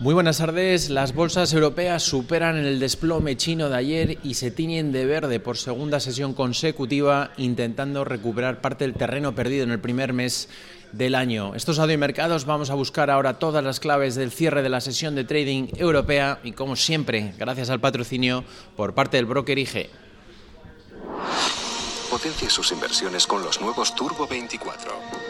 Muy buenas tardes. Las bolsas europeas superan el desplome chino de ayer y se tiñen de verde por segunda sesión consecutiva, intentando recuperar parte del terreno perdido en el primer mes del año. Estos mercados vamos a buscar ahora todas las claves del cierre de la sesión de trading europea y como siempre, gracias al patrocinio por parte del broker IG. Potencie sus inversiones con los nuevos Turbo 24.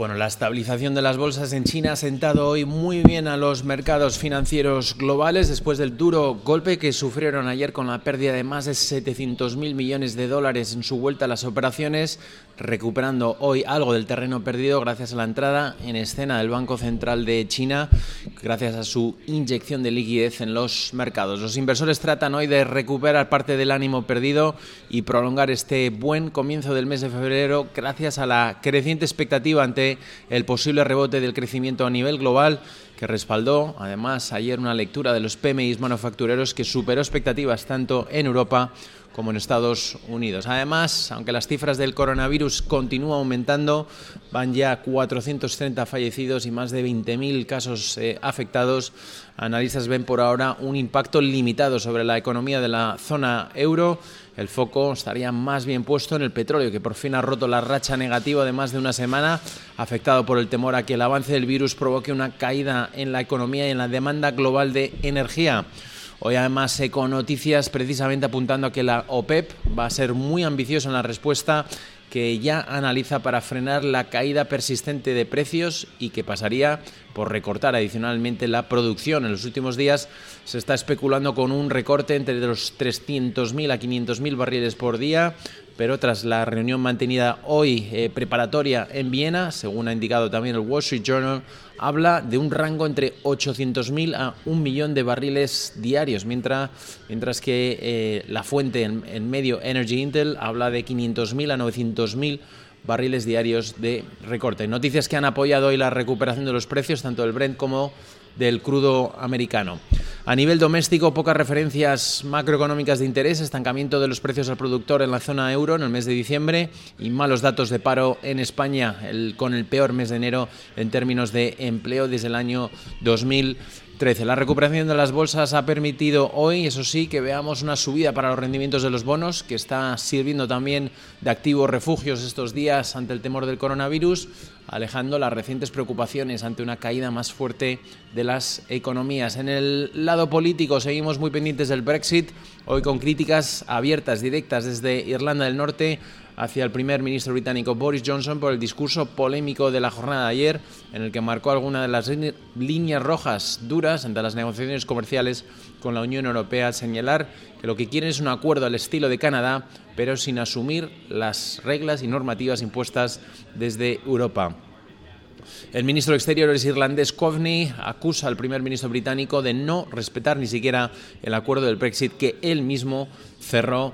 Bueno, la estabilización de las bolsas en China ha sentado hoy muy bien a los mercados financieros globales después del duro golpe que sufrieron ayer con la pérdida de más de 700.000 millones de dólares en su vuelta a las operaciones, recuperando hoy algo del terreno perdido gracias a la entrada en escena del Banco Central de China, gracias a su inyección de liquidez en los mercados. Los inversores tratan hoy de recuperar parte del ánimo perdido y prolongar este buen comienzo del mes de febrero gracias a la creciente expectativa ante el posible rebote del crecimiento a nivel global que respaldó además ayer una lectura de los PMIs manufactureros que superó expectativas tanto en Europa como en Estados Unidos. Además, aunque las cifras del coronavirus continúan aumentando, van ya 430 fallecidos y más de 20.000 casos eh, afectados, analistas ven por ahora un impacto limitado sobre la economía de la zona euro. El foco estaría más bien puesto en el petróleo, que por fin ha roto la racha negativa de más de una semana, afectado por el temor a que el avance del virus provoque una caída en la economía y en la demanda global de energía. Hoy además con noticias precisamente apuntando a que la OPEP va a ser muy ambiciosa en la respuesta que ya analiza para frenar la caída persistente de precios y que pasaría por recortar adicionalmente la producción. En los últimos días se está especulando con un recorte entre los 300.000 a 500.000 barriles por día, pero tras la reunión mantenida hoy eh, preparatoria en Viena, según ha indicado también el Wall Street Journal, habla de un rango entre 800.000 a un millón de barriles diarios, mientras, mientras que eh, la fuente en, en, medio Energy Intel habla de 500.000 a 900.000 barriles diarios de recorte. Noticias que han apoyado hoy la recuperación de los precios, tanto del Brent como del crudo americano. A nivel doméstico, pocas referencias macroeconómicas de interés, estancamiento de los precios al productor en la zona euro en el mes de diciembre y malos datos de paro en España con el peor mes de enero en términos de empleo desde el año 2000 la recuperación de las bolsas ha permitido hoy, eso sí, que veamos una subida para los rendimientos de los bonos, que está sirviendo también de activos refugios estos días ante el temor del coronavirus, alejando las recientes preocupaciones ante una caída más fuerte de las economías. En el lado político seguimos muy pendientes del Brexit, hoy con críticas abiertas, directas desde Irlanda del Norte hacia el primer ministro británico Boris Johnson por el discurso polémico de la jornada de ayer, en el que marcó algunas de las líneas rojas duras entre las negociaciones comerciales con la Unión Europea, al señalar que lo que quieren es un acuerdo al estilo de Canadá, pero sin asumir las reglas y normativas impuestas desde Europa. El ministro de Exteriores irlandés Coveney acusa al primer ministro británico de no respetar ni siquiera el acuerdo del Brexit que él mismo cerró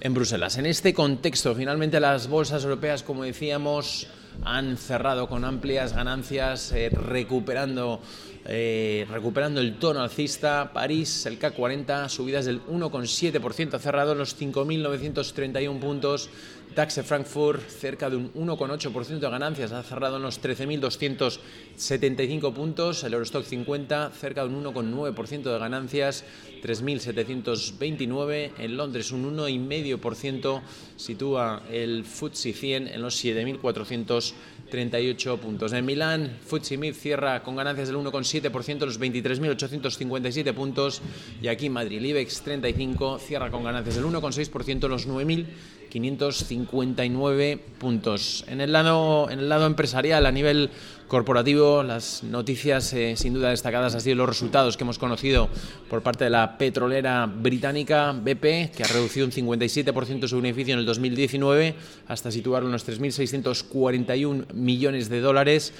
en Bruselas. En este contexto, finalmente las bolsas europeas, como decíamos, han cerrado con amplias ganancias, eh, recuperando, eh, recuperando el tono alcista. París, el CAC 40, subidas del 1,7%, ha cerrado los 5.931 puntos. DAX Frankfurt cerca de un 1,8% de ganancias, ha cerrado en los 13.275 puntos, el Eurostock 50 cerca de un 1,9% de ganancias, 3.729, en Londres un 1,5% sitúa el FTSE 100 en los just 7.438 puntos. En Milán, FTSE MIB cierra con ganancias del 1,7%, los 23.857 puntos y aquí en Madrid, IBEX 35 cierra con ganancias del 1,6%, los 9.000 559 puntos. En el lado, en el lado empresarial, a nivel corporativo, las noticias eh, sin duda destacadas han sido los resultados que hemos conocido por parte de la petrolera británica BP, que ha reducido un 57% su beneficio en el 2019 hasta situarlo en los 3.641 millones de dólares.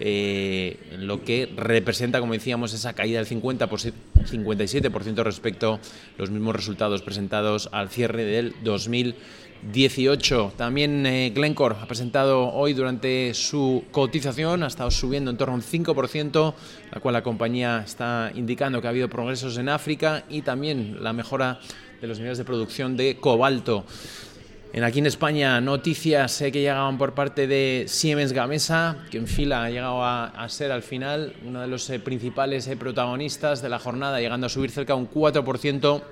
Eh, lo que representa, como decíamos, esa caída del 50 57% respecto a los mismos resultados presentados al cierre del 2018. También eh, Glencore ha presentado hoy durante su cotización, ha estado subiendo en torno a un 5%, la cual la compañía está indicando que ha habido progresos en África y también la mejora de los niveles de producción de cobalto. En aquí en España, noticias que llegaban por parte de Siemens Gamesa, que en fila ha llegado a, ser al final uno de los eh, principales eh, protagonistas de la jornada, llegando a subir cerca de un 4%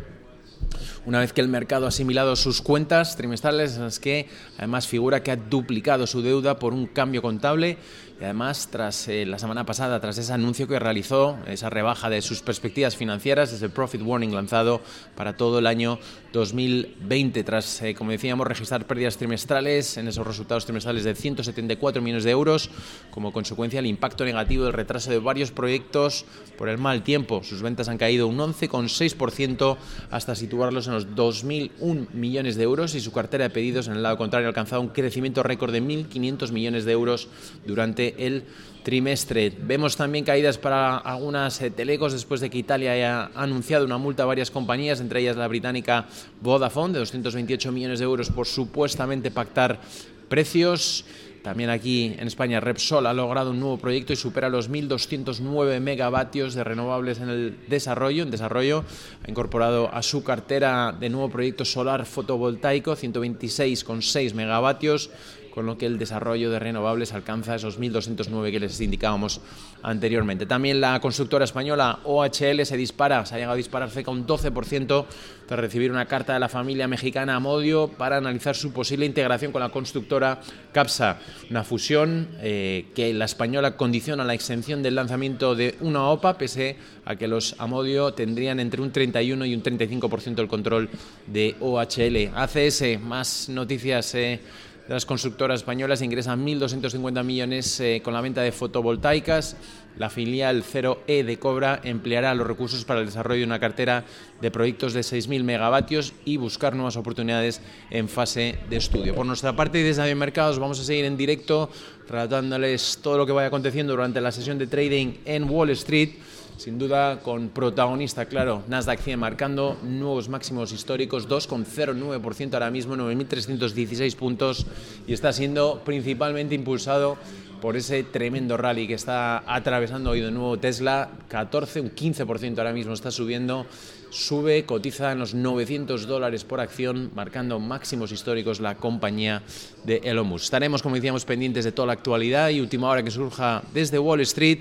una vez que el mercado ha asimilado sus cuentas trimestrales, en las que además figura que ha duplicado su deuda por un cambio contable y además, tras eh, la semana pasada, tras ese anuncio que realizó, esa rebaja de sus perspectivas financieras, el Profit Warning lanzado para todo el año 2020, tras, eh, como decíamos, registrar pérdidas trimestrales en esos resultados trimestrales de 174 millones de euros, como consecuencia del impacto negativo del retraso de varios proyectos por el mal tiempo. Sus ventas han caído un 11,6% hasta situarlos en los 2.001 millones de euros y su cartera de pedidos, en el lado contrario, ha alcanzado un crecimiento récord de 1.500 millones de euros durante el trimestre. Vemos también caídas para algunas eh, telecos después de que Italia haya anunciado una multa a varias compañías, entre ellas la británica Vodafone, de 228 millones de euros por supuestamente pactar precios. También aquí en España Repsol ha logrado un nuevo proyecto y supera los 1.209 megavatios de renovables en el desarrollo. En desarrollo ha incorporado a su cartera de nuevo proyecto solar fotovoltaico 126,6 megavatios con lo que el desarrollo de renovables alcanza esos 1.209 que les indicábamos anteriormente. También la constructora española OHL se dispara, se ha llegado a disparar cerca un 12% tras recibir una carta de la familia mexicana Amodio para analizar su posible integración con la constructora CAPSA, una fusión eh, que la española condiciona la exención del lanzamiento de una OPA, pese a que los Amodio tendrían entre un 31 y un 35% del control de OHL. ACS, más noticias. Eh, de las constructoras españolas ingresan 1.250 millones eh, con la venta de fotovoltaicas. La filial 0E de Cobra empleará los recursos para el desarrollo de una cartera de proyectos de 6.000 megavatios y buscar nuevas oportunidades en fase de estudio. Por nuestra parte, desde Mercados vamos a seguir en directo relatándoles todo lo que vaya aconteciendo durante la sesión de trading en Wall Street sin duda con protagonista, claro, Nasdaq 100 marcando nuevos máximos históricos, 2,09% ahora mismo, 9.316 puntos y está siendo principalmente impulsado por ese tremendo rally que está atravesando hoy de nuevo Tesla, 14, un 15% ahora mismo está subiendo, sube, cotiza en los 900 dólares por acción, marcando máximos históricos la compañía de Elon Musk. Estaremos, como decíamos, pendientes de toda la actualidad y última hora que surja desde Wall Street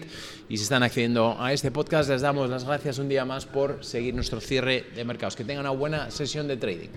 y si están accediendo a este podcast, les damos las gracias un día más por seguir nuestro cierre de mercados. Que tengan una buena sesión de trading.